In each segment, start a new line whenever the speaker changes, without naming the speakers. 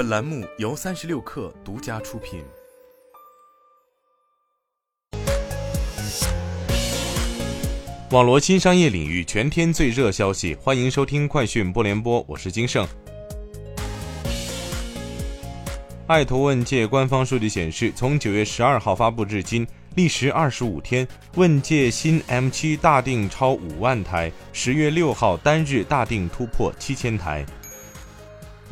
本栏目由三十六氪独家出品。网罗新商业领域全天最热消息，欢迎收听快讯播联播，我是金盛。爱图问界官方数据显示，从九月十二号发布至今，历时二十五天，问界新 M7 大定超五万台，十月六号单日大定突破七千台。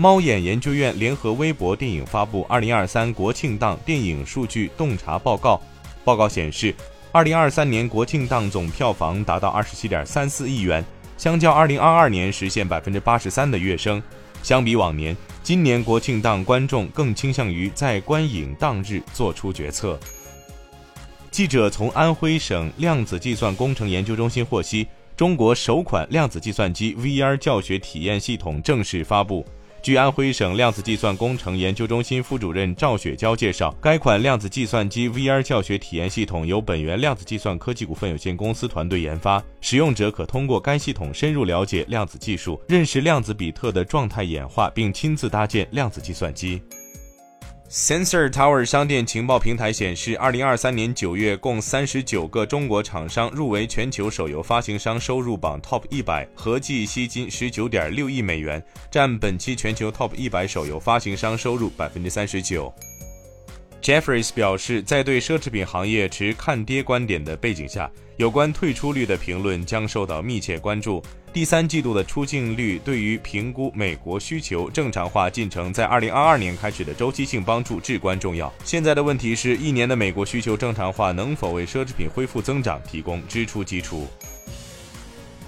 猫眼研究院联合微博电影发布二零二三国庆档电影数据洞察报告，报告显示。二零二三年国庆档总票房达到二十七点三四亿元，相较二零二二年实现百分之八十三的跃升。相比往年，今年国庆档观众更倾向于在观影当日做出决策。记者从安徽省量子计算工程研究中心获悉，中国首款量子计算机 VR 教学体验系统正式发布。据安徽省量子计算工程研究中心副主任赵雪娇介绍，该款量子计算机 VR 教学体验系统由本源量子计算科技股份有限公司团队研发，使用者可通过该系统深入了解量子技术，认识量子比特的状态演化，并亲自搭建量子计算机。Sensor Tower 商店情报平台显示，二零二三年九月，共三十九个中国厂商入围全球手游发行商收入榜 Top 一百，合计吸金十九点六亿美元，占本期全球 Top 一百手游发行商收入百分之三十九。Jeffries 表示，在对奢侈品行业持看跌观点的背景下，有关退出率的评论将受到密切关注。第三季度的出境率对于评估美国需求正常化进程在二零二二年开始的周期性帮助至关重要。现在的问题是一年的美国需求正常化能否为奢侈品恢复增长提供支出基础？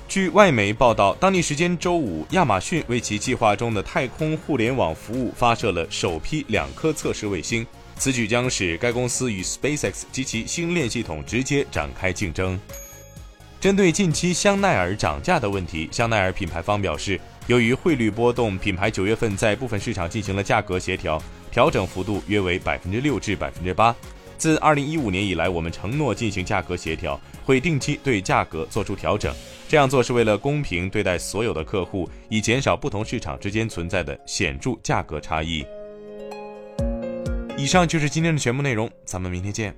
据外媒报道，当地时间周五，亚马逊为其计划中的太空互联网服务发射了首批两颗测试卫星。此举将使该公司与 SpaceX 及其星链系统直接展开竞争。针对近期香奈儿涨价的问题，香奈儿品牌方表示，由于汇率波动，品牌九月份在部分市场进行了价格协调，调整幅度约为百分之六至百分之八。自二零一五年以来，我们承诺进行价格协调，会定期对价格做出调整。这样做是为了公平对待所有的客户，以减少不同市场之间存在的显著价格差异。以上就是今天的全部内容，咱们明天见。